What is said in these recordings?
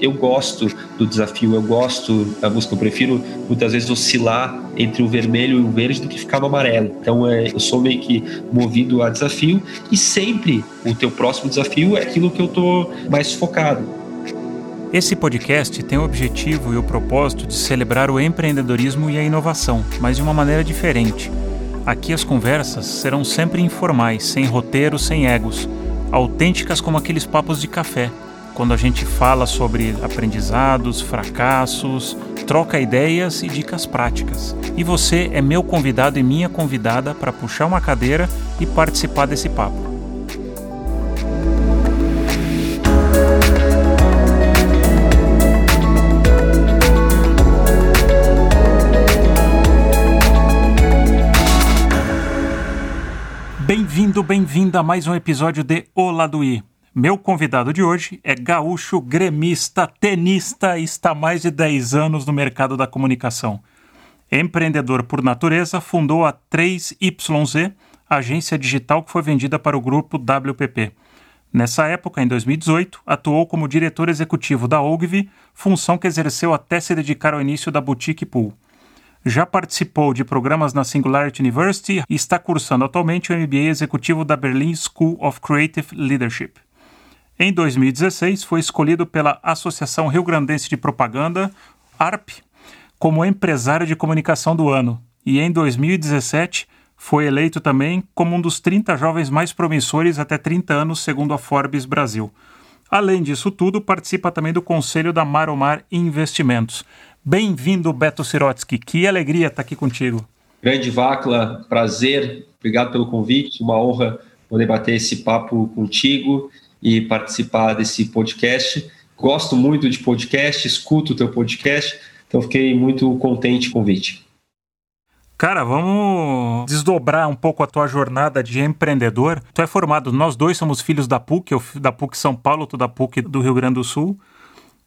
eu gosto do desafio, eu gosto da música, eu prefiro muitas vezes oscilar entre o vermelho e o verde do que ficar no amarelo. Então é, eu sou meio que movido a desafio e sempre o teu próximo desafio é aquilo que eu tô mais focado. Esse podcast tem o objetivo e o propósito de celebrar o empreendedorismo e a inovação, mas de uma maneira diferente. Aqui as conversas serão sempre informais, sem roteiro, sem egos, autênticas como aqueles papos de café quando a gente fala sobre aprendizados, fracassos, troca ideias e dicas práticas. E você é meu convidado e minha convidada para puxar uma cadeira e participar desse papo. Bem-vindo, bem-vinda a mais um episódio de O Lado I. Meu convidado de hoje é gaúcho, gremista, tenista e está há mais de 10 anos no mercado da comunicação. Empreendedor por natureza, fundou a 3YZ, agência digital que foi vendida para o grupo WPP. Nessa época, em 2018, atuou como diretor executivo da Ogilvy, função que exerceu até se dedicar ao início da Boutique Pool. Já participou de programas na Singularity University e está cursando atualmente o MBA executivo da Berlin School of Creative Leadership. Em 2016, foi escolhido pela Associação Rio Grandense de Propaganda, ARP, como empresário de comunicação do ano. E em 2017, foi eleito também como um dos 30 jovens mais promissores até 30 anos, segundo a Forbes Brasil. Além disso tudo, participa também do conselho da Maromar Investimentos. Bem-vindo, Beto Sirotsky. Que alegria estar aqui contigo. Grande Vacla, prazer. Obrigado pelo convite. Uma honra poder bater esse papo contigo e participar desse podcast. Gosto muito de podcast, escuto o teu podcast, então fiquei muito contente com o convite. Cara, vamos desdobrar um pouco a tua jornada de empreendedor. Tu é formado, nós dois somos filhos da PUC, eu da PUC São Paulo, tu da PUC do Rio Grande do Sul.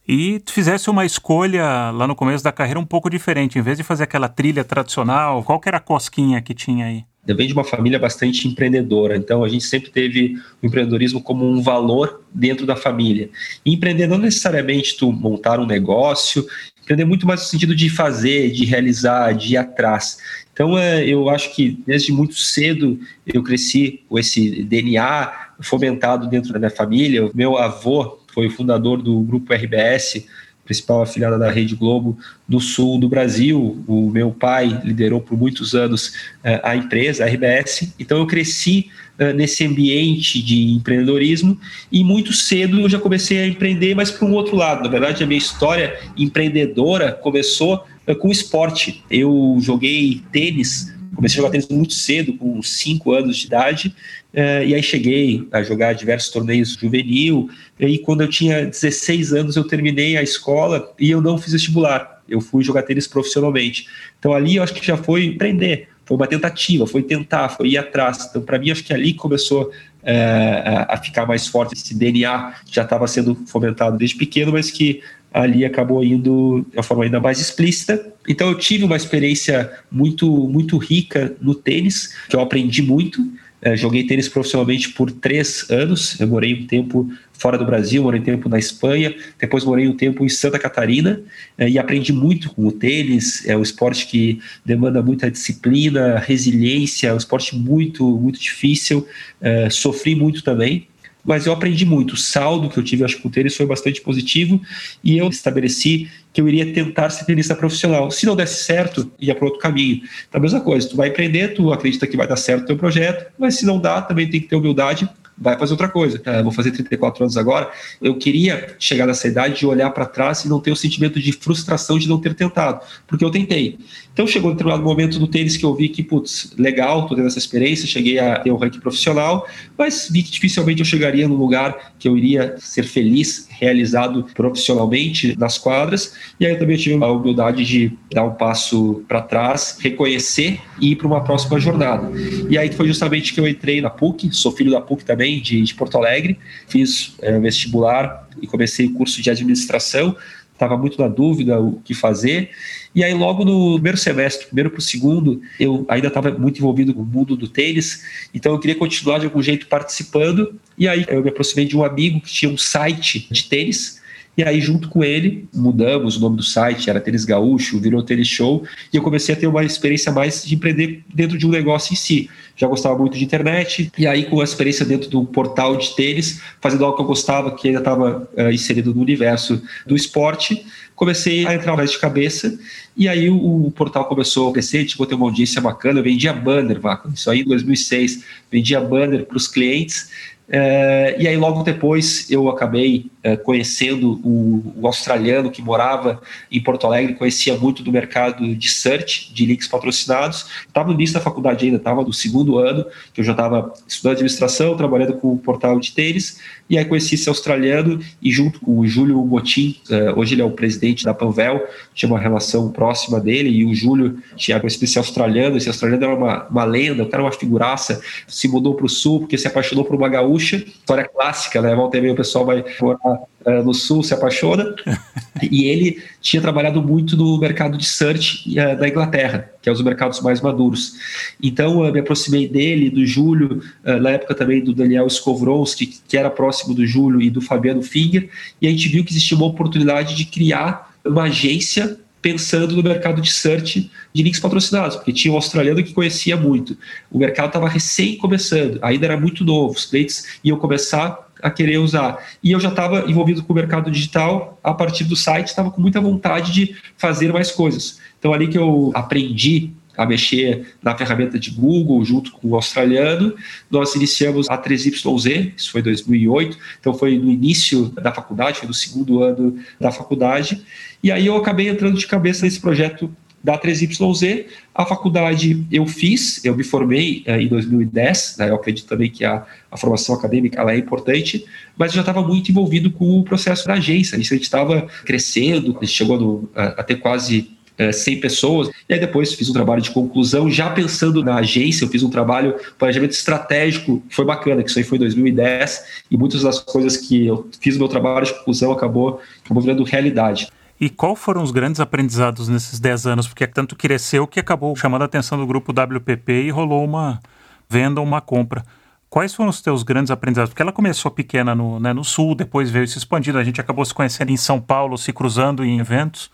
E tu fizesse uma escolha lá no começo da carreira um pouco diferente, em vez de fazer aquela trilha tradicional, qual que era a cosquinha que tinha aí? Eu venho de uma família bastante empreendedora, então a gente sempre teve o empreendedorismo como um valor dentro da família. E empreender não necessariamente tu montar um negócio, empreender muito mais no sentido de fazer, de realizar, de ir atrás. Então é, eu acho que desde muito cedo eu cresci com esse DNA fomentado dentro da minha família. O meu avô foi o fundador do grupo RBS, principal afiliada da Rede Globo do sul do Brasil. O meu pai liderou por muitos anos uh, a empresa, a RBS. Então eu cresci uh, nesse ambiente de empreendedorismo e muito cedo eu já comecei a empreender, mas para um outro lado. Na verdade, a minha história empreendedora começou uh, com esporte. Eu joguei tênis comecei a jogar tênis muito cedo, com 5 anos de idade, uh, e aí cheguei a jogar diversos torneios juvenil, e aí quando eu tinha 16 anos eu terminei a escola e eu não fiz vestibular, eu fui jogar tênis profissionalmente. Então ali eu acho que já foi empreender, foi uma tentativa, foi tentar, foi ir atrás. Então para mim acho que ali começou uh, a ficar mais forte esse DNA que já estava sendo fomentado desde pequeno, mas que ali acabou indo de uma forma ainda mais explícita. Então eu tive uma experiência muito muito rica no tênis, que eu aprendi muito. É, joguei tênis profissionalmente por três anos. Eu morei um tempo fora do Brasil, morei um tempo na Espanha, depois morei um tempo em Santa Catarina é, e aprendi muito com o tênis. É um esporte que demanda muita disciplina, resiliência, é um esporte muito, muito difícil. É, sofri muito também, mas eu aprendi muito. O saldo que eu tive, acho que com tênis foi bastante positivo e eu estabeleci que eu iria tentar ser tenista profissional. Se não desse certo, ia para outro caminho. Então, a mesma coisa, tu vai empreender, tu acredita que vai dar certo o teu projeto, mas se não dá, também tem que ter humildade vai fazer outra coisa. É, vou fazer 34 anos agora. Eu queria chegar nessa idade de olhar para trás e não ter o sentimento de frustração de não ter tentado, porque eu tentei. Então chegou um determinado momento no tênis que eu vi que, putz, legal, tô tendo essa experiência, cheguei a ter um ranking profissional, mas vi que dificilmente eu chegaria num lugar que eu iria ser feliz, realizado profissionalmente nas quadras. E aí eu também tive a humildade de dar um passo para trás, reconhecer e ir para uma próxima jornada. E aí foi justamente que eu entrei na PUC, sou filho da PUC também, de, de Porto Alegre, fiz é, vestibular e comecei o curso de administração estava muito na dúvida o que fazer. E aí, logo no primeiro semestre, primeiro para o segundo, eu ainda estava muito envolvido no mundo do tênis, então eu queria continuar de algum jeito participando. E aí, eu me aproximei de um amigo que tinha um site de tênis E aí, junto com ele, mudamos o nome do site, era Tênis Gaúcho, virou Tênis Show, e eu comecei a ter uma experiência mais de empreender dentro de um negócio em si. Já gostava muito de internet, e aí, com a experiência dentro do portal de tênis, fazendo algo que eu gostava, que ainda estava uh, inserido no universo do esporte, comecei a entrar mais de cabeça e aí o, o portal começou a crescer, tipo, ter uma audiência bacana, eu vendia banner, isso aí em 2006, vendia banner para os clientes é, e aí, logo depois, eu acabei conhecendo o, o, australiano que morava em Porto Alegre, conhecia muito do mercado de search, de links patrocinados. Estava no início da faculdade ainda, estava no segundo ano, que eu já estava estudando administração, trabalhando com o portal de tênis. E aí, conheci esse australiano e, junto com o Júlio Motim, é, hoje ele é o presidente da Panvel, tinha uma relação próxima dele. E o Júlio tinha conhecido esse australiano. Esse australiano era uma, uma lenda, o cara era uma figuraça, se mudou para o sul porque se apaixonou por uma gaúcha história clássica, né? Volta e meia o pessoal vai morar uh, no sul, se apaixona. e ele tinha trabalhado muito no mercado de search uh, da Inglaterra, que é um dos mercados mais maduros. Então, eu me aproximei dele, do Júlio, uh, na época também do Daniel Skovronski, que era próximo do Júlio e do Fabiano Finger, e a gente viu que existia uma oportunidade de criar uma agência pensando no mercado de search de links patrocinados, porque tinha um australiano que conhecia muito. O mercado estava recém começando, ainda era muito novo, os clientes iam começar a querer usar. E eu já estava envolvido com o mercado digital a partir do site, estava com muita vontade de fazer mais coisas. Então, ali que eu aprendi a mexer na ferramenta de Google junto com o australiano. Nós iniciamos a 3YZ, isso foi em 2008, então foi no início da faculdade, foi no segundo ano da faculdade. E aí eu acabei entrando de cabeça nesse projeto da 3YZ. A faculdade eu fiz, eu me formei eh, em 2010, né, eu acredito também que a, a formação acadêmica ela é importante, mas eu já estava muito envolvido com o processo da agência. A gente estava crescendo, a gente chegou no, a, quase 100 é, pessoas. E aí depois fiz um trabalho de conclusão, já pensando na agência, eu fiz um trabalho, planejamento estratégico, foi bacana, que isso aí foi em 2010, e muitas das coisas que eu fiz no meu trabalho de conclusão acabou, acabou virando realidade. E qual foram os grandes aprendizados nesses 10 anos? Porque tanto cresceu que acabou chamando a atenção do grupo WPP e rolou uma venda, uma compra. Quais foram os teus grandes aprendizados? Porque ela começou pequena no, né, no sul, depois veio se expandindo, a gente acabou se conhecendo em São Paulo, se cruzando em eventos.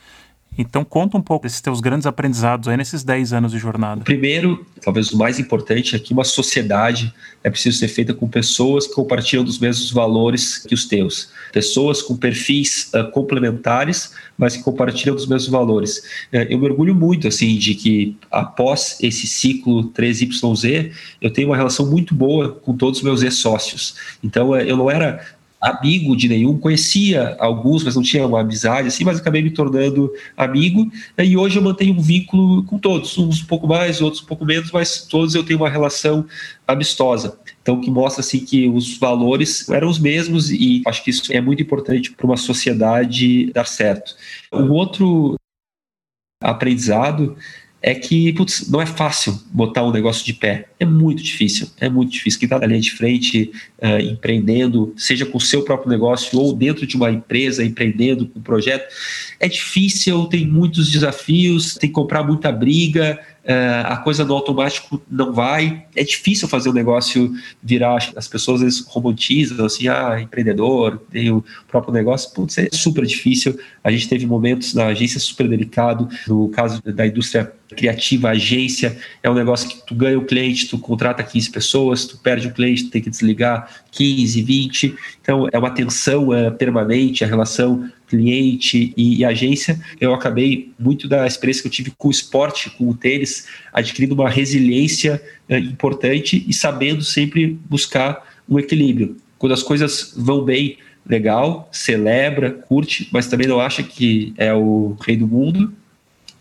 Então conta um pouco desses teus grandes aprendizados aí nesses 10 anos de jornada. Primeiro, talvez o mais importante é que uma sociedade é preciso ser feita com pessoas que compartilham dos mesmos valores que os teus. Pessoas com perfis uh, complementares, mas que compartilham dos mesmos valores. Uh, eu me orgulho muito assim de que após esse ciclo 3YZ, eu tenho uma relação muito boa com todos os meus ex-sócios. Então, uh, eu não era amigo de nenhum, conhecia alguns, mas não tinha uma amizade assim, mas acabei me tornando amigo, e hoje eu mantenho um vínculo com todos, uns um pouco mais, outros um pouco menos, mas todos eu tenho uma relação amistosa. Então, que mostra assim que os valores eram os mesmos e acho que isso é muito importante para uma sociedade dar certo. O outro aprendizado é que, putz, não é fácil botar um negócio de pé. É muito difícil, é muito difícil. Quem está na linha de frente, uh, empreendendo, seja com o seu próprio negócio ou dentro de uma empresa, empreendendo com um projeto, é difícil, tem muitos desafios, tem que comprar muita briga, a coisa no automático não vai. É difícil fazer o negócio virar. As pessoas às vezes romantizam, assim, ah, empreendedor, tem o próprio negócio. Putz, é super difícil. A gente teve momentos na agência super delicado, no caso da indústria criativa, agência, é um negócio que tu ganha o cliente, tu contrata 15 pessoas, tu perde o cliente, tu tem que desligar 15, 20. Então, é uma tensão é, permanente, a relação cliente e, e, agência. Eu acabei, muito da experiência que eu tive com o esporte, com o tênis, adquirindo uma resiliência é, importante e sabendo sempre buscar um equilíbrio. Quando as coisas vão bem, legal, celebra, curte, mas também não acha que é o rei do mundo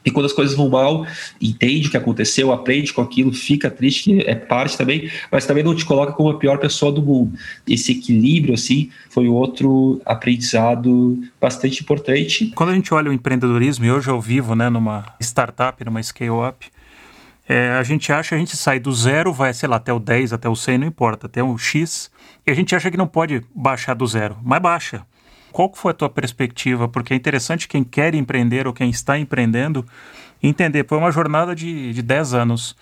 e quando as coisas vão mal, entende o que aconteceu, aprende com aquilo, fica triste, é parte também, mas também não te coloca como a pior pessoa do mundo. Esse equilíbrio, assim, foi outro aprendizado bastante importante. Quando a gente olha o empreendedorismo, e hoje eu vivo né, numa startup, numa scale-up, é, a gente acha, a gente sai do zero, vai, sei lá, até o 10, até o 100, não importa, até o X, e a gente acha que não pode baixar do zero, mas baixa qual foi a tua perspectiva? Porque é interessante quem quer empreender ou quem está empreendendo entender. Foi uma jornada de, de 10 anos.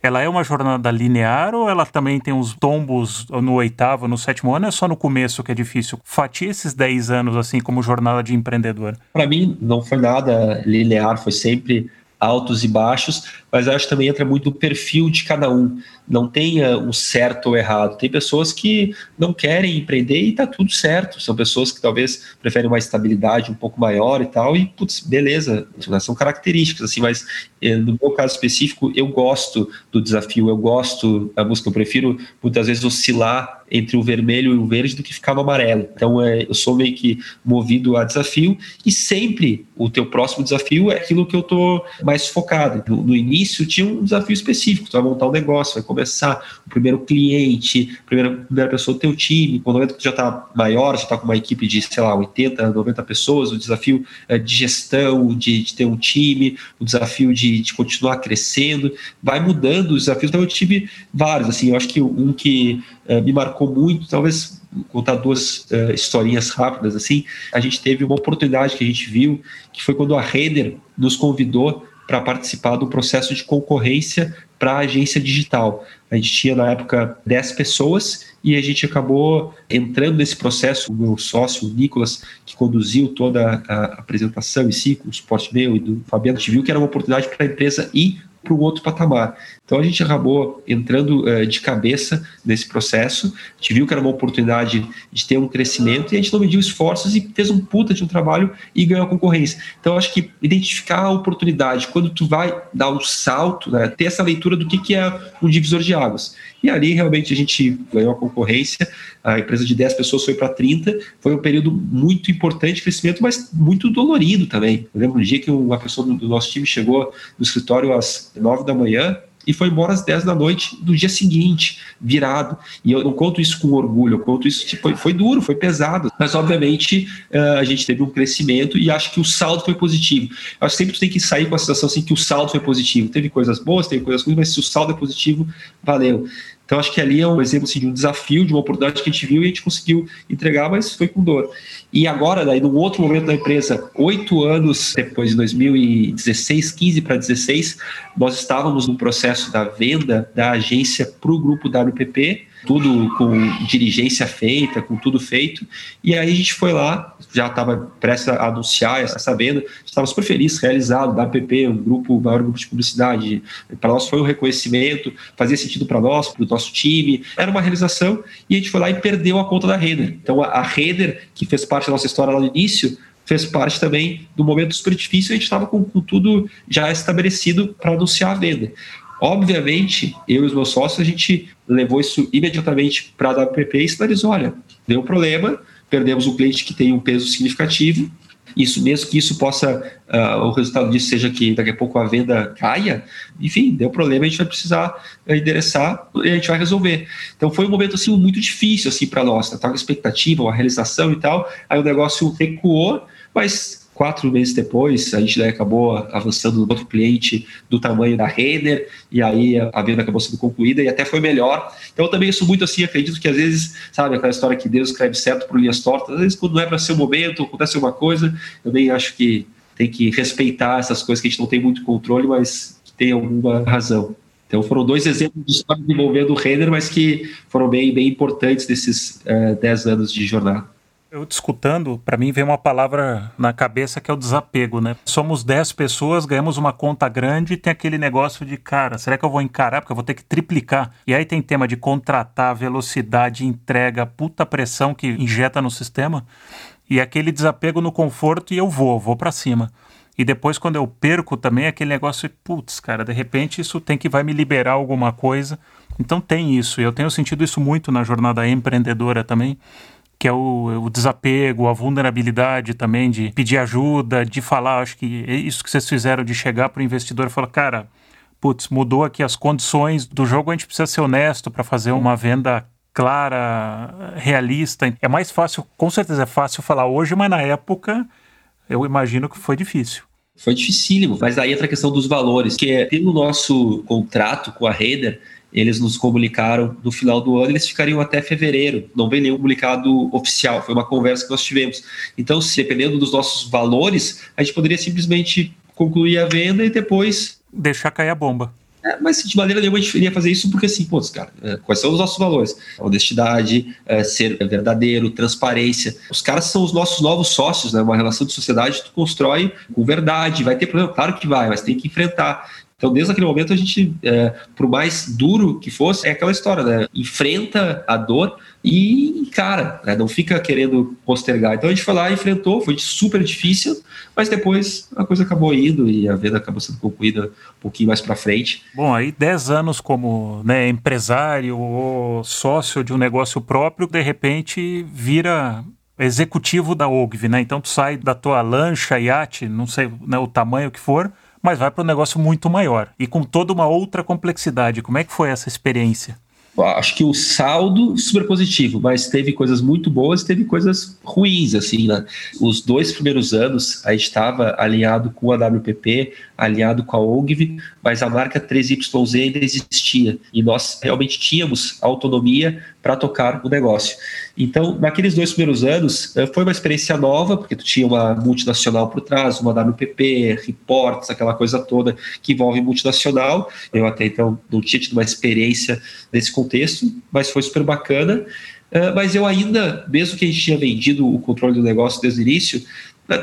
ela é uma jornada linear ou ela também tem uns tombos no oitavo, no sétimo ano? É só no começo que é difícil? Fatia esses 10 anos assim como jornada de empreendedor. Para mim, não foi nada linear, foi sempre altos e baixos, mas acho que também entra muito no perfil de cada um. Não tem um certo ou errado. Tem pessoas que não querem empreender e está tudo certo. São pessoas que talvez preferem uma estabilidade um pouco maior e tal, e putz, beleza, são características, assim, mas eh, no meu caso específico, eu gosto do desafio, eu gosto da música, eu prefiro muitas vezes oscilar entre o vermelho e o verde do que ficar no amarelo. Então, é, eu sou meio que movido a desafio e sempre o teu próximo desafio é aquilo que eu estou mais focado. No, no, início tinha um desafio específico, tu vai montar um negócio, vai começar o primeiro cliente, a primeira, primeira pessoa do teu time, quando momento que tu já está maior, já está com uma equipe de, sei lá, 80, 90 pessoas, o desafio é, de gestão, de, de, ter um time, o desafio de, de continuar crescendo, vai mudando os desafios. Então eu tive vários, assim, eu acho que um que uh, me marcou muito, talvez contar duas uh, historinhas rápidas assim. A gente teve uma oportunidade que a gente viu, que foi quando a Reder nos convidou para participar do processo de concorrência para a agência digital. A gente tinha na época 10 pessoas e a gente acabou entrando nesse processo. O meu sócio, o Nicolas, que conduziu toda a apresentação em si, com o suporte meu e do Fabiano, a gente viu que era uma oportunidade para a empresa ir para um outro patamar. Então a gente acabou entrando uh, de cabeça nesse processo, a gente viu que era uma oportunidade de ter um crescimento e a gente não mediu esforços e fez um puta de um trabalho e ganhou a concorrência. Então acho que identificar a oportunidade, quando tu vai dar um salto, né, ter essa leitura do que, que é um divisor de águas. E ali realmente a gente ganhou a concorrência, a empresa de 10 pessoas foi para 30, foi um período muito importante de crescimento, mas muito dolorido também. Eu lembro um dia que uma pessoa do nosso time chegou no escritório às 9 da manhã, e foi embora às 10 da noite do dia seguinte, virado. E eu não conto isso com orgulho, eu conto isso, foi, foi duro, foi pesado. Mas, obviamente, uh, a gente teve um crescimento e acho que o saldo foi positivo. Acho que sempre tu tem que sair com a sensação assim que o saldo foi positivo. Teve coisas boas, teve coisas ruins, mas se o saldo é positivo, valeu. Então, acho que ali é um exemplo assim, de um desafio, de uma oportunidade que a gente viu e a gente conseguiu entregar, mas foi com dor. E agora, daí, num outro momento da empresa, oito anos depois, de 2016, 15 para 16, nós estávamos no processo da venda da agência para o grupo WPP, tudo com dirigência feita, com tudo feito. E aí a gente foi lá, já estava prestes a anunciar essa venda, estava super feliz, realizado, da APP, um grupo, maior grupo de publicidade. Para nós foi um reconhecimento, fazia sentido para nós, para o nosso time, era uma realização e a gente foi lá e perdeu a conta da Reder. Então a, Reder, que fez parte da nossa história lá no início, fez parte também do momento super difícil, a gente estava com, com, tudo já estabelecido para anunciar a venda. Obviamente, eu e os meus sócios, a gente levou isso imediatamente para a WPP e sinalizou, olha, deu problema, perdemos um cliente que tem um peso significativo, isso mesmo que isso possa, uh, o resultado disso seja que daqui a pouco a venda caia, enfim, deu problema, a gente vai precisar endereçar e a gente vai resolver. Então foi um momento assim muito difícil assim para nós, né? tava expectativa, uma realização e tal, aí o negócio recuou, mas Quatro meses depois, a gente daí acabou avançando no outro cliente do tamanho da Renner, e aí a venda acabou sendo concluída e até foi melhor. Então eu também sou muito assim, acredito que às vezes, sabe, aquela história que Deus escreve certo por linhas tortas, às vezes quando não é para ser o momento, acontece uma coisa, eu nem acho que tem que respeitar essas coisas que a gente não tem muito controle, mas que tem alguma razão. Então foram dois exemplos de história envolvendo o Renner, mas que foram bem, bem importantes desses uh, dez anos de jornada. Eu te escutando, para mim vem uma palavra na cabeça que é o desapego, né? Somos 10 pessoas, ganhamos uma conta grande e tem aquele negócio de, cara, será que eu vou encarar? Porque eu vou ter que triplicar. E aí tem tema de contratar, velocidade, entrega, puta pressão que injeta no sistema. E aquele desapego no conforto e eu vou, vou para cima. E depois, quando eu perco também, aquele negócio, putz, cara, de repente isso tem que vai me liberar alguma coisa. Então tem isso. Eu tenho sentido isso muito na jornada empreendedora também que é o, o, desapego, a vulnerabilidade também de pedir ajuda, de falar. Acho que é isso que vocês fizeram de chegar para o investidor e falar, cara, putz, mudou aqui as condições do jogo, a gente precisa ser honesto para fazer uma venda clara, realista. É mais fácil, com certeza é fácil falar hoje, mas na época eu imagino que foi difícil. Foi dificílimo, mas aí entra a questão dos valores, que é, pelo nosso contrato com a Raider, eles nos comunicaram no final do ano, eles ficariam até fevereiro. Não vem nenhum comunicado oficial, foi uma conversa que nós tivemos. Então, se dependendo dos nossos valores, a gente poderia simplesmente concluir a venda e depois deixar cair a bomba. É, mas de maneira nenhuma a gente iria fazer isso porque assim, pô, cara, é, quais são os nossos valores? Honestidade, é, ser verdadeiro, transparência. Os caras são os nossos novos sócios, né? Uma relação de sociedade tu constrói com verdade. Vai ter problema? Claro que vai, mas tem que enfrentar. Então, desde aquele momento, a gente, é, por mais duro que fosse, é aquela história, né? Enfrenta a dor e encara, né? não fica querendo postergar. Então, a gente foi lá, enfrentou, foi super difícil, mas depois a coisa acabou indo e a venda acabou sendo concluída um pouquinho mais para frente. Bom, aí 10 anos como né, empresário ou sócio de um negócio próprio, de repente vira executivo da OGV, né? Então tu sai da tua lancha, iate, não sei né, o tamanho que for, mas vai para um negócio muito maior e com toda uma outra complexidade. Como é que foi essa experiência? Acho que o saldo super positivo, mas teve coisas muito boas, teve coisas ruins, assim, né? Os dois primeiros anos a gente estava alinhado com a WPP, alinhado com a OGV, mas a marca 3YZ ainda existia e nós realmente tínhamos autonomia para tocar o negócio. Então, naqueles dois primeiros anos, eh, foi uma experiência nova, porque tu tinha uma multinacional por trás, uma WPP, reports, aquela coisa toda que envolve multinacional. Eu até então não tinha tido uma experiência nesse contexto, mas foi super bacana. Eh, mas eu ainda, mesmo que a gente tinha vendido o controle do negócio desde o início,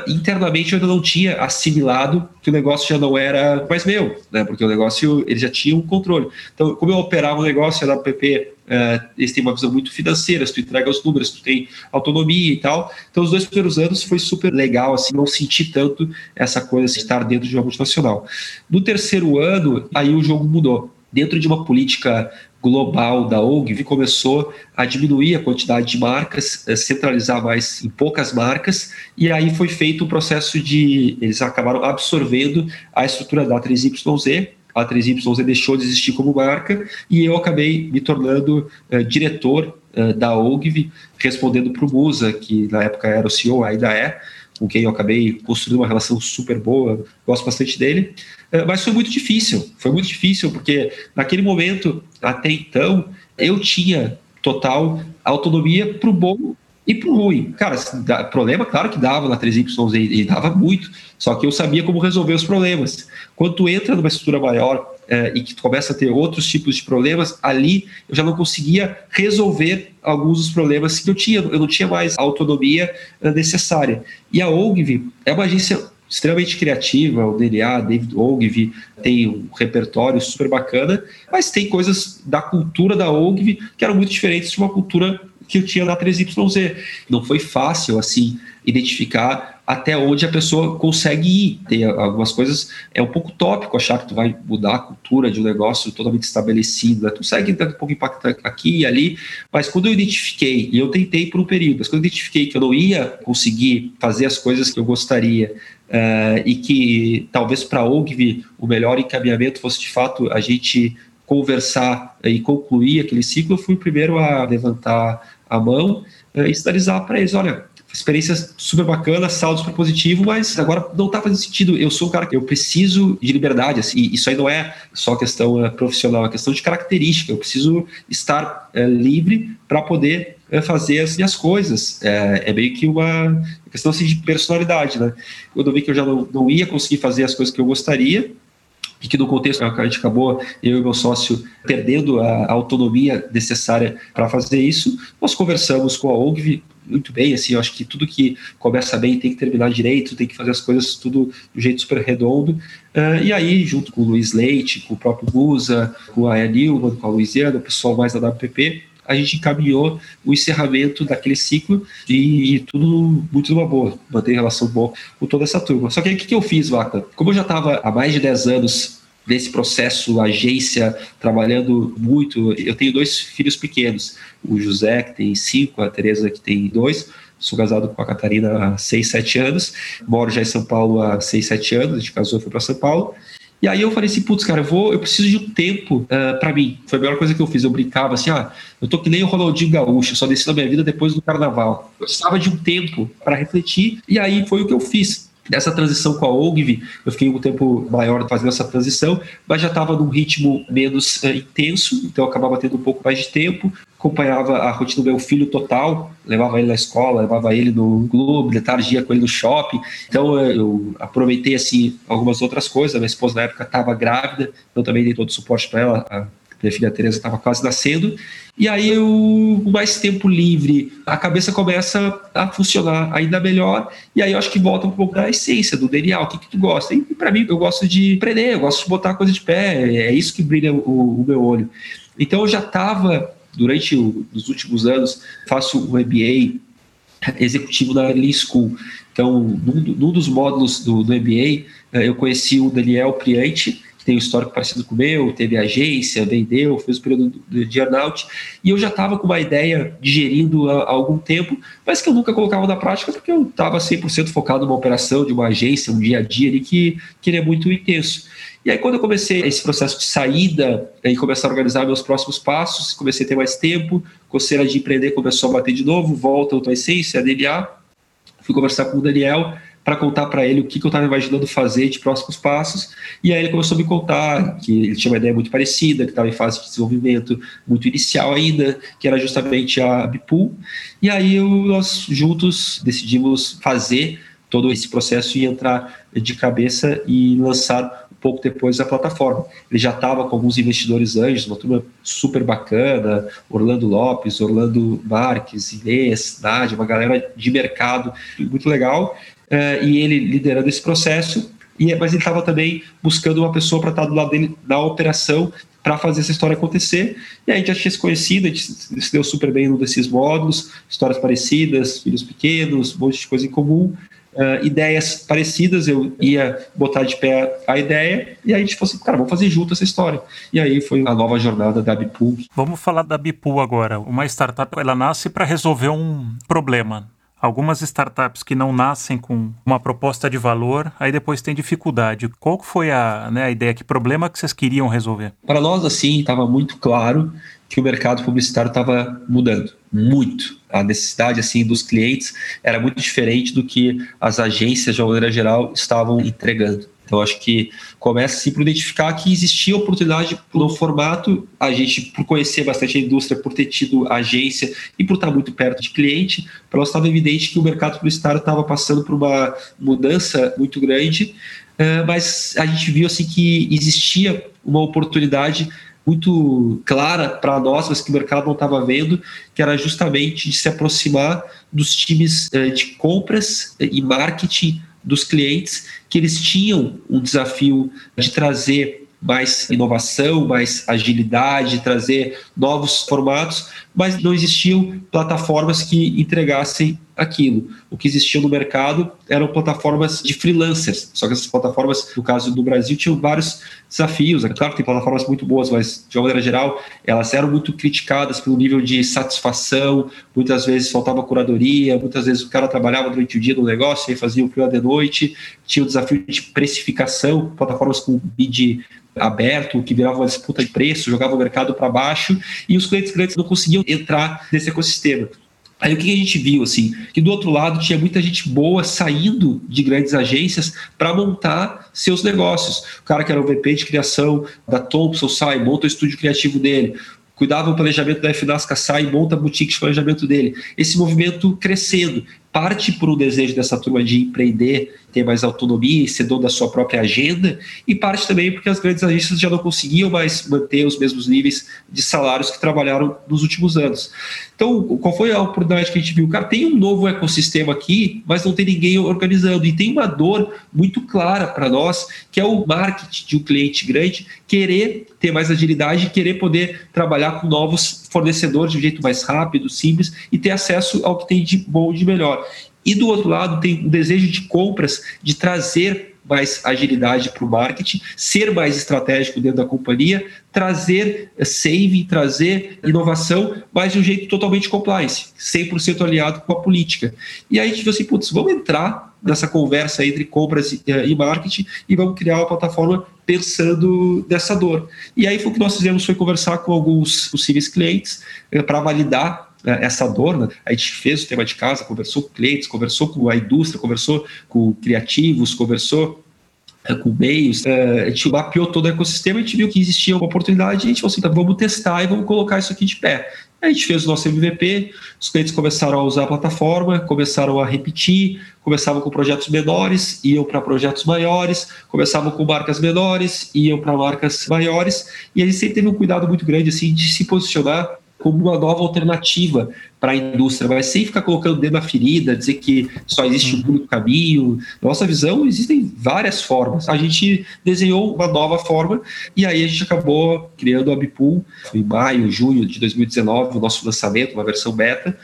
internamente eu ainda não tinha assimilado que o negócio já não era mais meu, né? porque o negócio ele já tinha um controle. Então, como eu operava o negócio, a WPP, uh, eles têm uma visão muito financeira, tu entrega os números, tu tem autonomia e tal. Então, os dois primeiros anos foi super legal, assim, não senti tanto essa coisa de estar dentro de uma multinacional. No terceiro ano, aí o jogo mudou. Dentro de uma política global da OGV começou a diminuir a quantidade de marcas, eh, centralizar mais em poucas marcas, e aí foi feito um processo de. Eles acabaram absorvendo a estrutura da 3YZ. A 3YZ deixou de existir como marca e eu acabei me tornando uh, diretor uh, da OGV, respondendo para o Musa, que na época era o CEO, ainda é, com quem eu acabei construindo uma relação super boa, gosto bastante dele. É, mas foi muito difícil, foi muito difícil, porque naquele momento, até então, eu tinha total autonomia para o bom e para o ruim. Cara, problema, claro que dava na 3Y e dava muito, só que eu sabia como resolver os problemas. Quando tu entra numa estrutura maior é, e que tu começa a ter outros tipos de problemas, ali eu já não conseguia resolver alguns dos problemas que eu tinha, eu não tinha mais a autonomia é, necessária. E a OGV é uma agência extremamente criativa, o DNA, David Ogilvy, tem um repertório super bacana, mas tem coisas da cultura da Ogilvy que eram muito diferentes de uma cultura que eu tinha na 3YZ. Não foi fácil, assim, identificar até onde a pessoa consegue ir. Tem algumas coisas, é um pouco tópico achar que tu vai mudar a cultura de um negócio totalmente estabelecido, né? tu consegue um pouco impactar aqui e ali, mas quando eu identifiquei, e eu tentei por um período, mas quando eu identifiquei que eu não ia conseguir fazer as coisas que eu gostaria, uh, e que talvez para a OGV o melhor encaminhamento fosse de fato a gente conversar e concluir aquele ciclo, eu fui o primeiro a levantar a mão uh, e sinalizar para eles, olha, experiência super bacana, saldo super positivo, mas agora não está fazendo sentido. Eu sou um cara que eu preciso de liberdade, assim, isso aí não é só questão uh, profissional, é questão de característica. Eu preciso estar uh, livre para poder fazer as minhas coisas. É, é meio que uma questão assim, de personalidade, né? Quando eu vi que eu já não, não ia conseguir fazer as coisas que eu gostaria, e que no contexto a gente acabou, eu e meu sócio, perdendo a autonomia necessária para fazer isso, nós conversamos com a OGV, muito bem, assim, eu acho que tudo que começa bem tem que terminar direito, tem que fazer as coisas tudo do jeito super redondo. Uh, e aí, junto com o Luiz Leite, com o próprio Guza, com a Nilman, com a Luiziana, o pessoal mais da WPP, a gente encaminhou o encerramento daquele ciclo e, e tudo muito numa boa, manter relação boa com toda essa turma. Só que o que, que eu fiz, Vaca? Como eu já estava há mais de 10 anos nesse processo, agência, trabalhando muito. Eu tenho dois filhos pequenos, o José, que tem cinco, a Tereza, que tem dois. Sou casado com a Catarina há seis, sete anos. Moro já em São Paulo há seis, sete anos. A gente casou e foi para São Paulo. E aí eu falei assim, putz, cara, eu vou, eu preciso de um tempo uh, ah, para mim. Foi a melhor coisa que eu fiz. Eu brincava assim, ah, eu tô que nem o Ronaldinho Gaúcho, só desci na minha vida depois do carnaval. Eu precisava de um tempo para refletir, e aí foi o que eu fiz. Nessa transição com a OGV, eu fiquei um tempo maior fazendo essa transição, mas já estava num ritmo menos uh, intenso, então eu acabava tendo um pouco mais de tempo. Acompanhava a rotina do meu filho total, levava ele na escola, levava ele no clube, de tarde ia com ele no shopping. Então eu aproveitei assim algumas outras coisas. Minha esposa na época estava grávida, então também dei todo o suporte para ela. A minha filha Teresa estava quase nascendo. E aí eu, mais tempo livre, a cabeça começa a funcionar ainda melhor. E aí eu acho que volta um pouco da essência do DNA, o que, que tu gosta. E para mim, eu gosto de prender, eu gosto de botar a coisa de pé, é isso que brilha o, o meu olho. Então eu já estava durante o, os últimos anos, faço um MBA executivo da Lee School. Então, num, num dos módulos do, do MBA, eh, eu conheci o Daniel Priante, que tem um histórico parecido com o meu, teve agência, vendeu, fez o período de earnout, e eu já estava com uma ideia digerindo há, há, algum tempo, mas que eu nunca colocava na prática porque eu estava 100% focado numa operação de uma agência, um dia a dia ali que, que ele é muito intenso. E aí, quando eu comecei esse processo de saída e começar a organizar meus próximos passos, comecei a ter mais tempo, coceira de empreender começou a bater de novo, volta a tua essência, a DNA. Fui conversar com o Daniel para contar para ele o que, que eu estava imaginando fazer de próximos passos. E aí ele começou a me contar que ele tinha uma ideia muito parecida, que estava em fase de desenvolvimento muito inicial ainda, que era justamente a Bipool. E aí eu, nós juntos decidimos fazer todo esse processo e entrar de cabeça e lançar pouco depois da plataforma. Ele já estava com alguns investidores anjos, uma turma super bacana, Orlando Lopes, Orlando Marques, Inês, Nádia, uma galera de mercado muito legal, uh, e ele liderando esse processo, e, mas ele estava também buscando uma pessoa para estar do lado dele na operação para fazer essa história acontecer. E a gente já tinha se conhecido, a gente se deu super bem num desses módulos, histórias parecidas, filhos pequenos, um monte de coisa em comum uh, ideias parecidas, eu ia botar de pé a ideia e aí a gente falou assim, cara, vamos fazer junto essa história. E aí foi a nova jornada da Bipool. Vamos falar da Bipool agora. Uma startup, ela nasce para resolver um problema. Algumas startups que não nascem com uma proposta de valor, aí depois tem dificuldade. Qual foi a, né, a ideia, que problema que vocês queriam resolver? Para nós, assim, estava muito claro que o mercado publicitário estava mudando muito. A necessidade assim dos clientes era muito diferente do que as agências de maneira geral estavam entregando. Então acho que começa assim por identificar que existia oportunidade no formato, a gente por conhecer bastante a indústria, por ter tido agência e por estar muito perto de cliente, para nós estava evidente que o mercado publicitário estava passando por uma mudança muito grande, eh, mas a gente viu assim que existia uma oportunidade muito clara para nós, mas que o mercado não estava vendo, que era justamente de se aproximar dos times eh, de compras e marketing dos clientes, que eles tinham um desafio de trazer mais inovação, mais agilidade, trazer novos formatos, mas não existiam plataformas que entregassem aquilo. O que existia no mercado eram plataformas de freelancers, só que essas plataformas, no caso do Brasil, tinham vários desafios. É claro que tem plataformas muito boas, mas de uma maneira geral, elas eram muito criticadas pelo nível de satisfação, muitas vezes faltava curadoria, muitas vezes o cara trabalhava durante o dia no negócio e fazia o frio de noite, tinha o desafio de precificação, plataformas com bid aberto, que virava uma disputa de preço, jogava o mercado para baixo, e os clientes grandes não conseguiam entrar nesse ecossistema. Aí o que a gente viu, assim, que do outro lado tinha muita gente boa saindo de grandes agências para montar seus negócios. O cara que era o VP de criação da Thompson sai, monta o estúdio criativo dele cuidava do planejamento da FNASCA sai monta a boutique de planejamento dele. Esse movimento crescendo, parte por um desejo dessa turma de empreender, ter mais autonomia e ser dono da sua própria agenda, e parte também porque as grandes agências já não conseguiam mais manter os mesmos níveis de salários que trabalharam nos últimos anos. Então, qual foi a oportunidade que a gente viu? Cara, tem um novo ecossistema aqui, mas não tem ninguém organizando, e tem uma dor muito clara para nós, que é o marketing de um cliente grande querer ter mais agilidade, querer poder trabalhar com novos fornecedores de um jeito mais rápido, simples, e ter acesso ao que tem de bom e de melhor. E do outro lado, tem o desejo de compras, de trazer mais agilidade para o marketing, ser mais estratégico dentro da companhia, trazer save, trazer inovação, mas de um jeito totalmente compliance, 100% aliado com a política. E aí a gente viu assim, putz, vamos entrar nessa conversa entre compras e marketing e vamos criar uma plataforma pensando nessa dor. E aí o que nós fizemos, foi conversar com alguns possíveis clientes eh, para validar né, essa dor, né? a gente fez o tema de casa, conversou com clientes, conversou com a indústria, conversou com criativos, conversou com meios, a gente mapeou todo o ecossistema, a gente viu que existia uma oportunidade a gente falou assim, tá, vamos testar e vamos colocar isso aqui de pé. A gente fez o nosso MVP, os clientes começaram a usar a plataforma, começaram a repetir, começavam com projetos menores, iam para projetos maiores, começavam com marcas menores, iam para marcas maiores, e a gente sempre teve um cuidado muito grande assim de se posicionar como uma nova alternativa para a indústria, mas sem ficar colocando o dedo na ferida, dizer que só existe um único caminho. Nossa visão, existem várias formas. A gente desenhou uma nova forma e aí a gente acabou criando a Bipool em maio, junho de 2019, o nosso lançamento, uma versão beta,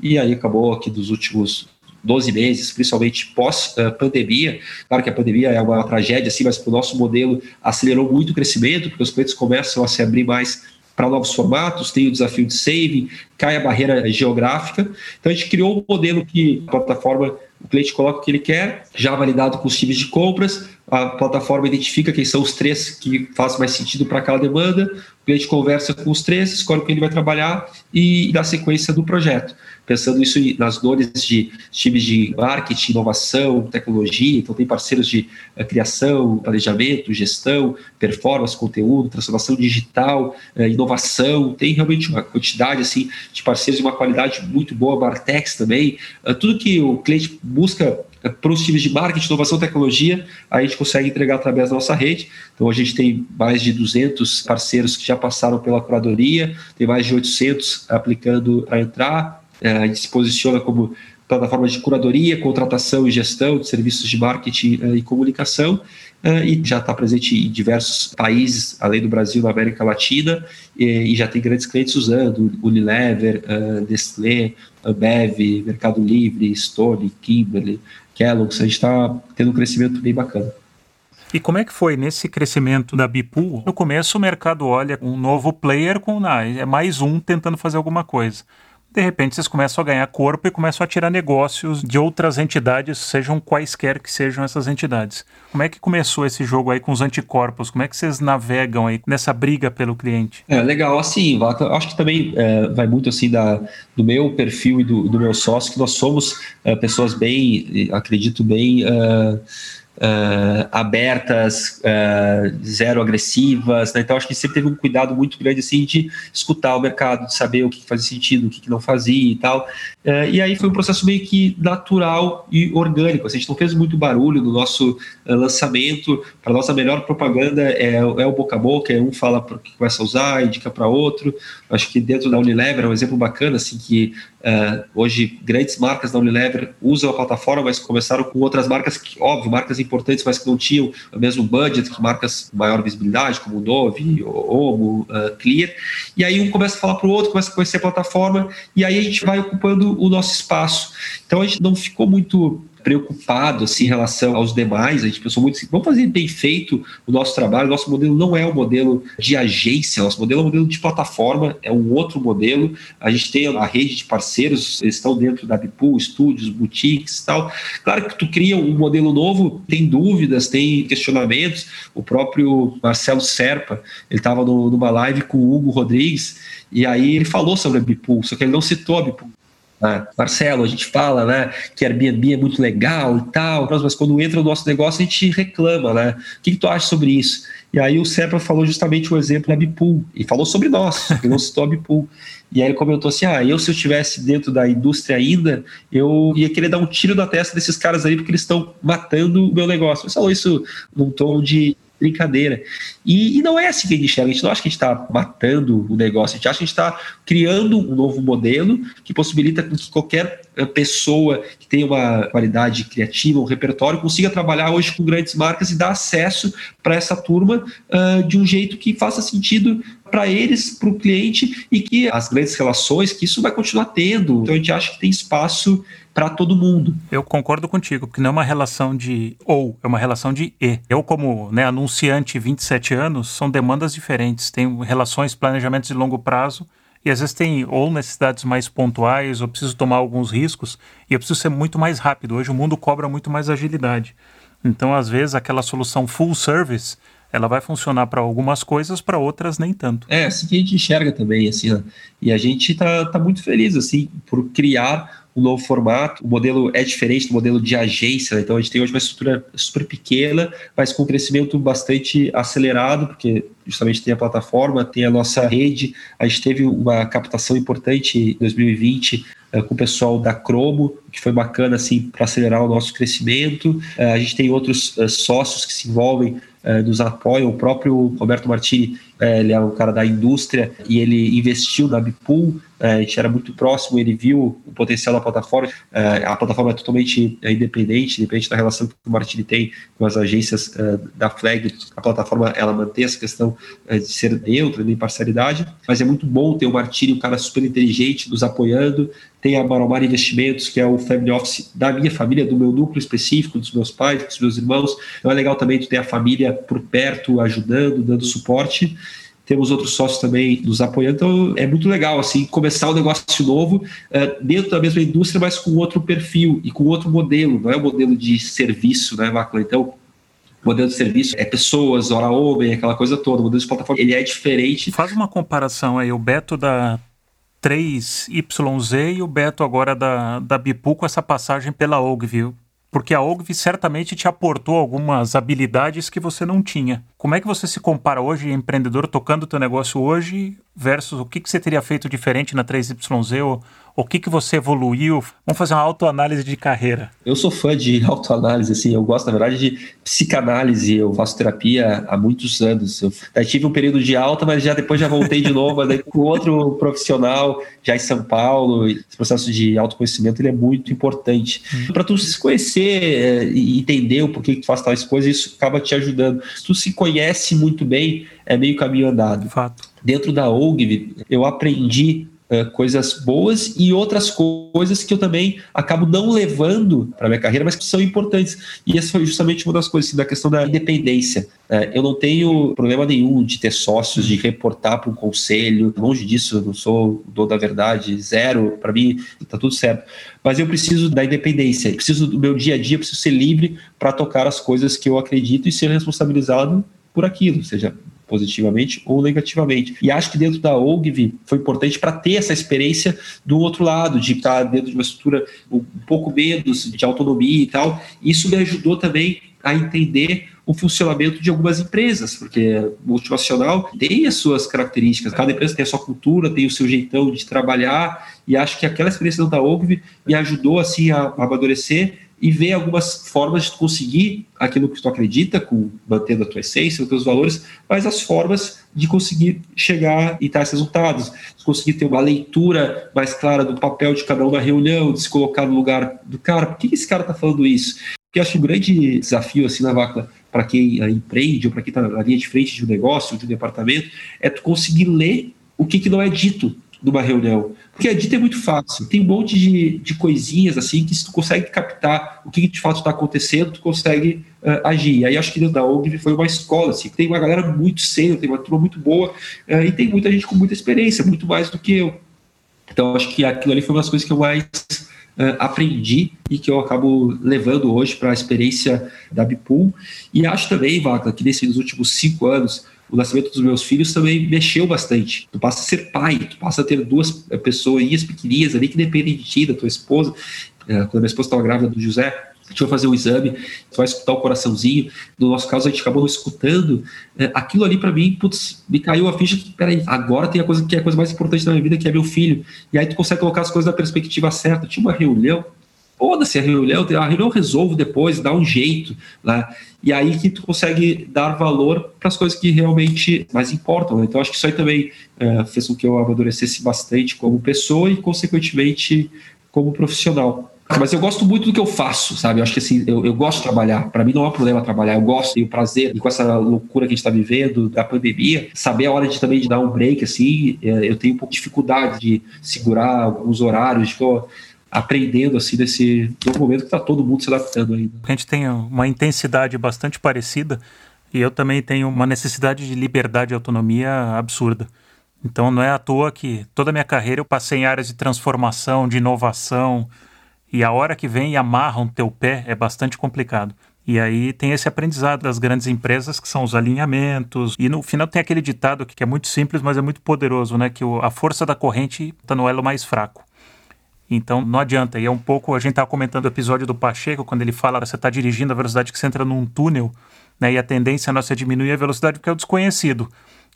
e aí acabou aqui dos últimos 12 meses, principalmente pós-pandemia. Claro que a pandemia é uma tragédia, assim, mas para o nosso modelo acelerou muito o crescimento, porque os clientes começam a se abrir mais para novos formatos, tem o desafio de saving, cai a barreira geográfica. Então a gente criou um modelo que a plataforma, o cliente coloca o que ele quer, já validado com os times de compras, a plataforma identifica quem são os três que fazem mais sentido para aquela demanda, o cliente conversa com os três, escolhe o que ele vai trabalhar e dá sequência do projeto. Pensando isso nas dores de times de marketing, inovação, tecnologia, então tem parceiros de uh, criação, planejamento, gestão, performance, conteúdo, transformação digital, uh, inovação, tem realmente uma quantidade assim de parceiros de uma qualidade muito boa, Martex também, uh, tudo que o cliente busca para os times de marketing, inovação e tecnologia, a gente consegue entregar através da nossa rede. Então, a gente tem mais de 200 parceiros que já passaram pela curadoria, tem mais de 800 aplicando para entrar, é, a gente se posiciona como plataforma de curadoria, contratação e gestão de serviços de marketing é, e comunicação é, e já está presente em diversos países, além do Brasil, na América Latina, e, já tem grandes clientes usando, Unilever, Nestlé, Ambev, Mercado Livre, Stone, Kimberly, Kellogg's, a gente está tendo um crescimento bem bacana. E como é que foi nesse crescimento da Bipool? No começo o mercado olha um novo player com ah, é mais um tentando fazer alguma coisa de repente vocês começam a ganhar corpo e começam a tirar negócios de outras entidades, sejam quaisquer que sejam essas entidades. Como é que começou esse jogo aí com os anticorpos? Como é que vocês navegam aí nessa briga pelo cliente? É legal, assim, acho que também é, vai muito assim da, do meu perfil e do, do meu sócio, que nós somos é, pessoas bem, acredito bem. É, uh, abertas, uh, zero agressivas. Né? Então, acho que sempre teve um cuidado muito grande assim, de escutar o mercado, de saber o que fazia sentido, o que não fazia e tal. Uh, e aí foi um processo meio que natural e orgânico. Assim, a gente não fez muito barulho no nosso lançamento. Para nossa melhor propaganda é, é, o boca a boca, é um fala para que começa a usar, indica para outro. Acho que dentro da Unilever é um exemplo bacana, assim, que hoje, grandes marcas da Unilever usam a plataforma, mas começaram com outras marcas, que, óbvio, marcas importantes, mas que não tinham o mesmo budget que marcas com maior visibilidade, como Dove, Omo, uh, Clear. E aí um começa a falar para o outro, começa a conhecer a plataforma, e aí a gente vai ocupando o nosso espaço. Então a gente não ficou muito preocupado assim, em relação aos demais. A gente pensou muito assim, vamos fazer bem feito o nosso trabalho. Nosso modelo não é um modelo de agência, nosso modelo é um modelo de plataforma, é um outro modelo. A gente tem a rede de parceiros, eles estão dentro da Bipool, estúdios, boutiques e tal. Claro que tu cria um modelo novo, tem dúvidas, tem questionamentos. O próprio Marcelo Serpa, ele estava numa live com o Hugo Rodrigues, e aí ele falou sobre a Bipool, só que ele não citou a Bipool. Ah, Marcelo, a gente fala né, que Airbnb é muito legal e tal, mas quando entra no nosso negócio a gente reclama, né? O que, que tu acha sobre isso? E aí o Serpa falou justamente o exemplo da Bipool, e falou sobre nós, ele não citou a Bipool. E aí ele comentou assim: ah, eu se eu estivesse dentro da indústria ainda, eu ia querer dar um tiro na testa desses caras aí, porque eles estão matando o meu negócio. Ele falou isso num tom de brincadeira. E, e, não é assim que a gente enxerga, a gente não acha que a gente está matando o negócio, a gente acha que a gente está criando um novo modelo que possibilita que qualquer eh, pessoa que tenha uma qualidade criativa, um repertório, consiga trabalhar hoje com grandes marcas e dar acesso para essa turma uh, de um jeito que faça sentido para eles, para o cliente e que as grandes relações, que isso vai continuar tendo. Então a gente acha que tem espaço para todo mundo. Eu concordo contigo, porque não é uma relação de ou, é uma relação de e. Eu, como né, anunciante 27 anos, são demandas diferentes. Tem relações, planejamentos de longo prazo, e às vezes tem ou necessidades mais pontuais, ou preciso tomar alguns riscos, e eu preciso ser muito mais rápido. Hoje o mundo cobra muito mais agilidade. Então, às vezes, aquela solução full service ela vai funcionar para algumas coisas, para outras nem tanto. É, assim que a gente enxerga também, assim, né? e a gente tá, tá muito feliz, assim, por criar um novo formato. O modelo é diferente do modelo de agência, né? então a gente tem hoje uma estrutura super pequena, mas com um crescimento bastante acelerado, porque justamente tem a plataforma, tem a nossa rede. A gente teve uma captação importante em 2020 uh, com o pessoal da Cromo, que foi bacana assim para acelerar o nosso crescimento. Uh, a gente tem outros uh, sócios que se envolvem eh, nos apoiam. O próprio Roberto Martini, eh, ele é um cara da indústria e ele investiu na Bipool. Eh, a gente era muito próximo, ele viu o potencial da plataforma. a plataforma é totalmente independente, independente da relação que o Martini tem com as agências da Flag. A plataforma ela mantém essa questão de ser neutra, de imparcialidade, mas é muito bom ter o Martini, um cara super inteligente, nos apoiando. Tem a Maromar Investimentos, que é o family office da minha família, do meu núcleo específico, dos meus pais, dos meus irmãos. Então é legal também tu ter a família por perto, ajudando, dando suporte. Temos outros sócios também nos apoiando. Então é muito legal assim começar um negócio novo uh, dentro da mesma indústria, mas com outro perfil e com outro modelo. Não é o um modelo de serviço, né, Macla? Então o modelo de serviço é pessoas, hora homem, aquela coisa toda. O modelo de plataforma ele é diferente. Faz uma comparação aí, o Beto da 3YZ e o Beto agora da, da Bipu com essa passagem pela Ogview. Porque a Ogvi certamente te aportou algumas habilidades que você não tinha. Como é que você se compara hoje, empreendedor, tocando o teu negócio hoje, versus o que, que você teria feito diferente na 3YZ ou o que, que você evoluiu? Vamos fazer uma autoanálise de carreira. Eu sou fã de autoanálise, assim, eu gosto, na verdade, de psicanálise, eu faço terapia há muitos anos. Eu tive um período de alta, mas já depois já voltei de novo, daí com outro profissional, já em São Paulo. Esse processo de autoconhecimento ele é muito importante. Hum. Para tu se conhecer é, e entender o porquê que tu faz tais coisas, isso acaba te ajudando. Se tu se conhece muito bem, é meio caminho andado. Fato. Dentro da OGV, eu aprendi uh, coisas boas e outras coisas que eu também acabo não levando para minha carreira, mas que são importantes. E essa foi justamente uma das coisas assim, da questão da independência. Uh, eu não tenho problema nenhum de ter sócios, de reportar para um conselho. Longe disso, eu não sou dono da verdade, zero. Para mim, está tudo certo. Mas eu preciso da independência, preciso do meu dia a dia, preciso ser livre para tocar as coisas que eu acredito e ser responsabilizado por aquilo, seja positivamente ou negativamente. E acho que dentro da OGV foi importante para ter essa experiência do outro lado, de estar dentro de uma estrutura um pouco menos de autonomia e tal. Isso me ajudou também a entender o funcionamento de algumas empresas, porque multinacional tem as suas características, cada empresa tem a sua cultura, tem o seu jeitão de trabalhar, e acho que aquela experiência da OGV me ajudou assim a amadurecer e ver algumas formas de conseguir aquilo que tu acredita, com, mantendo a tua essência, os teus valores, mas as formas de conseguir chegar e esses resultados, de conseguir ter uma leitura mais clara do papel de cada um na reunião, de se colocar no lugar do cara. Por que esse cara está falando isso? Porque acho que o grande desafio assim na vaca para quem empreende ou para quem está na linha de frente de um negócio, de um departamento, é tu conseguir ler o que, que não é dito numa reunião. Porque a dita é muito fácil. Tem um monte de, de coisinhas assim que se tu consegue captar o que de fato está acontecendo, tu consegue uh, agir. Aí acho que dentro da ONG foi uma escola, assim, tem uma galera muito séria, tem uma turma muito boa uh, e tem muita gente com muita experiência, muito mais do que eu. Então acho que aquilo ali foi uma das coisas que eu mais uh, aprendi e que eu acabo levando hoje para a experiência da Bipool. E acho também, Vaca, que nesses últimos cinco anos o nascimento dos meus filhos também mexeu bastante. Tu passa a ser pai, tu passa a ter duas eh, pessoas pequenininhas ali que dependem de ti, da tua esposa. Eh, quando a minha esposa estava grávida do José, a gente foi fazer o um exame, tu vai escutar o coraçãozinho. No nosso caso, a gente acabou escutando. É, aquilo ali, para mim, putz, me caiu a ficha que, peraí, agora tem a coisa que é a coisa mais importante da minha vida, que é meu filho. E aí tu consegue colocar as coisas na perspectiva certa. Tinha uma reunião, foda-se a reunião, a reunião eu resolvo depois, dá um jeito, né? E aí que tu consegue dar valor para as coisas que realmente mais importam. Né? Então acho que isso aí também é, fez com que eu amadurecesse bastante como pessoa e, consequentemente, como profissional. Mas eu gosto muito do que eu faço, sabe? Eu acho que assim, eu, eu gosto de trabalhar. Para mim não é um problema trabalhar. Eu gosto, tenho prazer. E com essa loucura que a gente está vivendo, da pandemia, saber a hora de também de dar um break, assim, é, eu tenho um pouco de dificuldade de segurar alguns horários. Tipo, aprendendo assim desse novo momento que está todo mundo se adaptando ainda. A gente tem uma intensidade bastante parecida e eu também tenho uma necessidade de liberdade e autonomia absurda. Então não é à toa que toda a minha carreira eu passei em áreas de transformação, de inovação e a hora que vem e amarram teu pé é bastante complicado. E aí tem esse aprendizado das grandes empresas, que são os alinhamentos. E no final tem aquele ditado que é muito simples, mas é muito poderoso, né? Que a força da corrente está no elo mais fraco. Então não adianta. E é um pouco, a gente estava comentando o episódio do Pacheco, quando ele fala você está dirigindo a velocidade que você entra num túnel, né? E a tendência nossa é diminuir a velocidade porque é o desconhecido.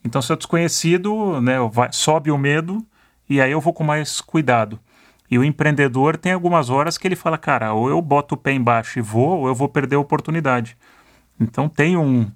Então, se é o desconhecido, né, vai, sobe o medo e aí eu vou com mais cuidado. E o empreendedor tem algumas horas que ele fala, cara, ou eu boto o pé embaixo e vou, ou eu vou perder a oportunidade. Então tem um,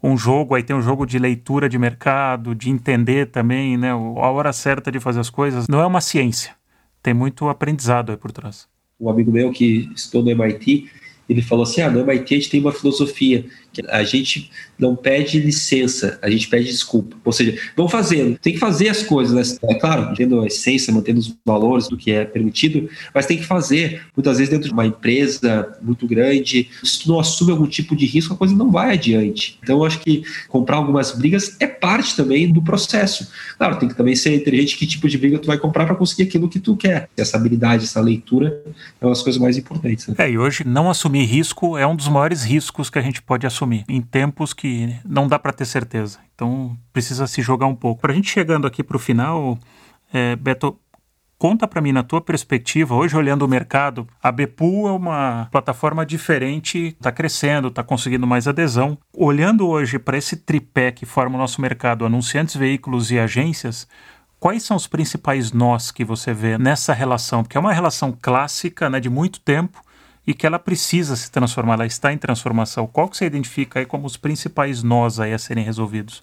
um jogo, aí tem um jogo de leitura de mercado, de entender também, né, a hora certa de fazer as coisas. Não é uma ciência, tem muito aprendizado aí por trás. Um amigo meu que estudou no MIT, ele falou assim, ah, no MIT a gente tem uma filosofia, que a gente não pede licença, a gente pede desculpa. Ou seja, vão fazendo, tem que fazer as coisas, né? é claro, mantendo a essência, mantendo os valores do que é permitido, mas tem que fazer. Muitas vezes dentro de uma empresa muito grande, se tu não assume algum tipo de risco, a coisa não vai adiante. Então, eu acho que comprar algumas brigas é parte também do processo. Claro, tem que também ser inteligente que tipo de briga tu vai comprar para conseguir aquilo que tu quer. Essa habilidade, essa leitura é uma das coisas mais importantes. Né? É, e hoje não assumir risco é um dos maiores riscos que a gente pode assumir em tempos que não dá para ter certeza. Então precisa se jogar um pouco. Para a gente chegando aqui para o final, é, Beto, conta para mim na tua perspectiva, hoje olhando o mercado, a Bepu é uma plataforma diferente, está crescendo, está conseguindo mais adesão. Olhando hoje para esse tripé que forma o nosso mercado, anunciantes, veículos e agências, Quais são os principais nós que você vê nessa relação? Porque é uma relação clássica, né, de muito tempo, e que ela precisa se transformar, ela está em transformação. Qual que você identifica aí como os principais nós aí a serem resolvidos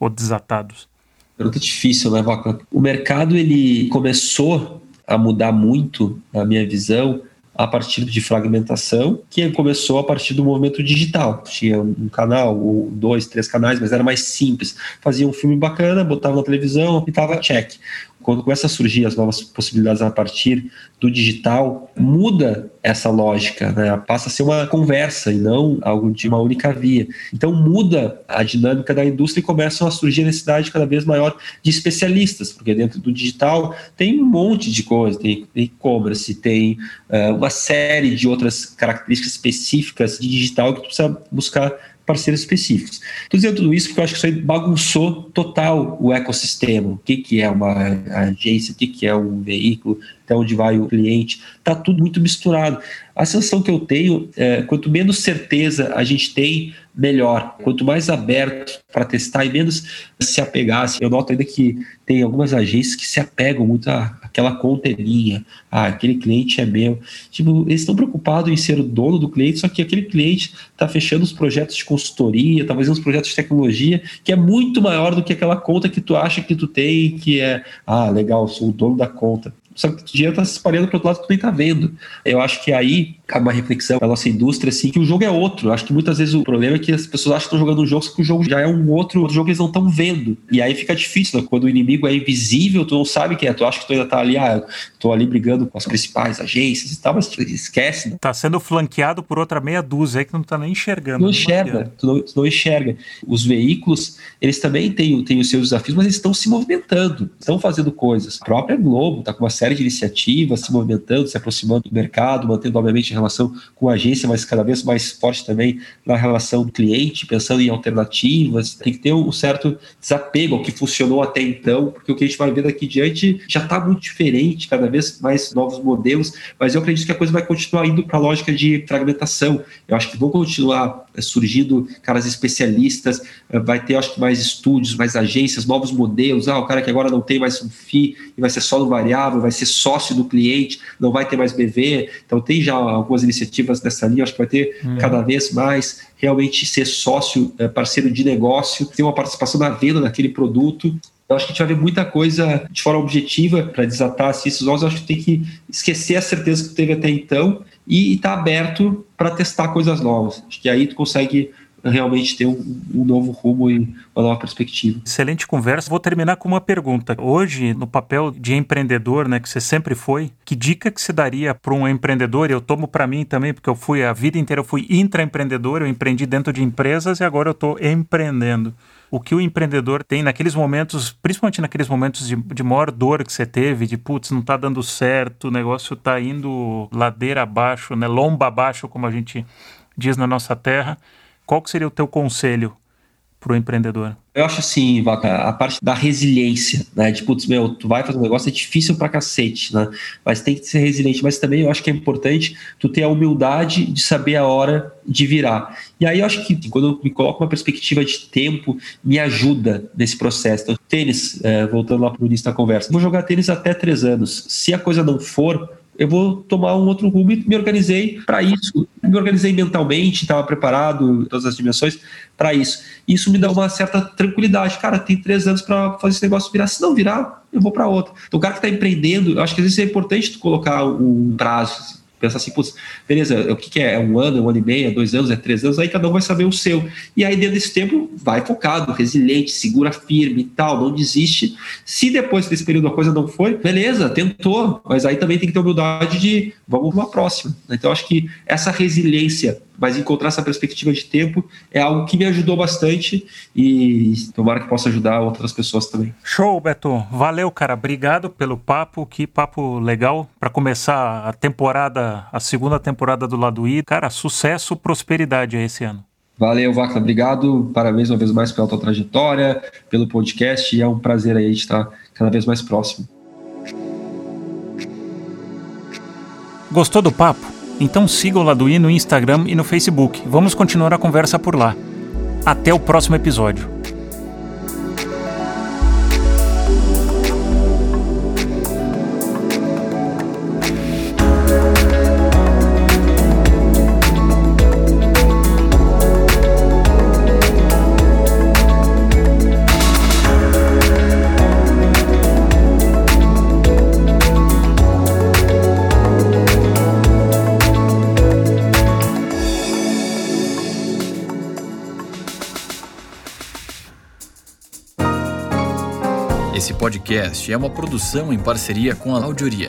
ou desatados? Pergunta difícil, né, Vaca? O mercado ele começou a mudar muito, na minha visão, a partir de fragmentação, que começou a partir do movimento digital. Tinha um canal, ou dois, três canais, mas era mais simples. Fazia um filme bacana, botava na televisão e tava check quando começa a surgir as novas possibilidades a partir do digital, muda essa lógica, né? passa a ser uma conversa e não algo de uma única via. Então muda a dinâmica da indústria e começam a surgir a necessidade cada vez maior de especialistas, porque dentro do digital tem um monte de coisa, tem e-commerce, tem uh, uma série de outras características específicas de digital que tu precisa buscar parceiros específicos. Estou dizendo tudo isso porque eu acho que isso aí bagunçou total o ecossistema. O que, que é uma agência, o que, que é um veículo, até onde vai o cliente. Está tudo muito misturado. A sensação que eu tenho é quanto menos certeza a gente tem, melhor. Quanto mais aberto para testar e menos se apegar. Assim, eu noto ainda que tem algumas agências que se apegam muito àquela conta é minha, ah, aquele cliente é meu. Tipo, eles estão preocupados em ser o dono do cliente, só que aquele cliente está fechando os projetos de consultoria, está fazendo os projetos de tecnologia, que é muito maior do que aquela conta que tu acha que tu tem, que é, ah, legal, sou o dono da conta só que o dinheiro está se espalhando para outro lado que tu nem está vendo. Eu acho que aí cabe uma reflexão da nossa indústria, assim, que o jogo é outro. Eu acho que muitas vezes o problema é que as pessoas acham que estão jogando um jogo, só que o jogo já é um outro, outro jogo que eles não estão vendo. E aí fica difícil, né? Quando o inimigo é invisível, tu não sabe quem é. Tu acha que tu ainda está ali, ah, tô ali brigando com as principais agências e tal, mas tu esquece. Né? Tá sendo flanqueado por outra meia dúzia aí que não está nem enxergando. Não enxerga, tu não, tu não, enxerga. Os veículos, eles também têm, têm os seus desafios, mas eles estão se movimentando, estão fazendo coisas. A própria Globo está com uma série de iniciativas, se movimentando, se aproximando do mercado, mantendo, obviamente, a relação com a agência, mas cada vez mais forte também na relação do cliente, pensando em alternativas. Tem que ter um certo desapego ao que funcionou até então, porque o que a gente vai ver daqui diante já está muito diferente, cada vez mais novos modelos, mas eu acredito que a coisa vai continuar indo para a lógica de fragmentação. Eu acho que vão continuar eh, surgindo caras especialistas, eh, vai ter, acho que, mais estúdios, mais agências, novos modelos. Ah, o cara que agora não tem mais um FII e vai ser só no variável, vai ser sócio do cliente, não vai ter mais BV. Então, tem já algumas iniciativas dessa linha, acho que vai ter hum. cada vez mais realmente ser sócio, eh, parceiro de negócio, ter uma participação na venda daquele produto. Eu acho que a gente vai ver muita coisa de forma objetiva para desatar assim, esses nós. Eu acho que tem que esquecer a certeza que teve até então e estar tá aberto para testar coisas novas. Acho que aí tu consegue realmente ter um, um, novo rumo e uma nova perspectiva. Excelente conversa. Vou terminar com uma pergunta. Hoje, no papel de empreendedor, né, que você sempre foi, que dica que você daria para um empreendedor? Eu tomo para mim também, porque eu fui a vida inteira eu fui intraempreendedor, eu empreendi dentro de empresas e agora eu estou empreendendo. O que o empreendedor tem naqueles momentos, principalmente naqueles momentos de, de maior dor que você teve, de putz, não está dando certo, o negócio está indo ladeira abaixo, né, lomba abaixo, como a gente diz na nossa terra qual que seria o teu conselho para o empreendedor? Eu acho assim, Vaca, a parte da resiliência, né? De, putz, meu, tu vai fazer um negócio, é difícil pra cacete, né? Mas tem que ser resiliente. Mas também eu acho que é importante tu ter a humildade de saber a hora de virar. E aí eu acho que quando eu me coloco uma perspectiva de tempo, me ajuda nesse processo. Então, tênis, é, voltando lá pro início da conversa, vou jogar tênis até três anos. Se a coisa não for, eu vou tomar um outro rumo e me organizei para isso. Me organizei mentalmente, estava preparado, em todas as dimensões, para isso. Isso me dá uma certa tranquilidade. Cara, tem três anos para fazer esse negócio virar. Se não virar, eu vou para outra. Então, o cara que está empreendendo, eu acho que às vezes é importante tu colocar um prazo. Assim pensar assim, putz, beleza, o que, que é? É um ano, é um ano e meio, é dois anos, é três anos, aí cada um vai saber o seu. E aí, dentro desse tempo, vai focado, resiliente, segura firme e tal, não desiste. Se depois desse período a coisa não foi, beleza, tentou, mas aí também tem que ter humildade de vamos para uma próxima. Então, acho que essa resiliência mas encontrar essa perspectiva de tempo é algo que me ajudou bastante e tomara que possa ajudar outras pessoas também. Show, Beto. Valeu, cara. Obrigado pelo papo. Que papo legal para começar a temporada, a segunda temporada do Lado I. Cara, sucesso, prosperidade esse ano. Valeu, Vaca. Obrigado. Parabéns uma vez mais pela tua trajetória, pelo podcast. E é um prazer aí estar cada vez mais próximo. Gostou do papo? Então siga o Laduí no Instagram e no Facebook. Vamos continuar a conversa por lá. Até o próximo episódio. Podcast é uma produção em parceria com a Audioria.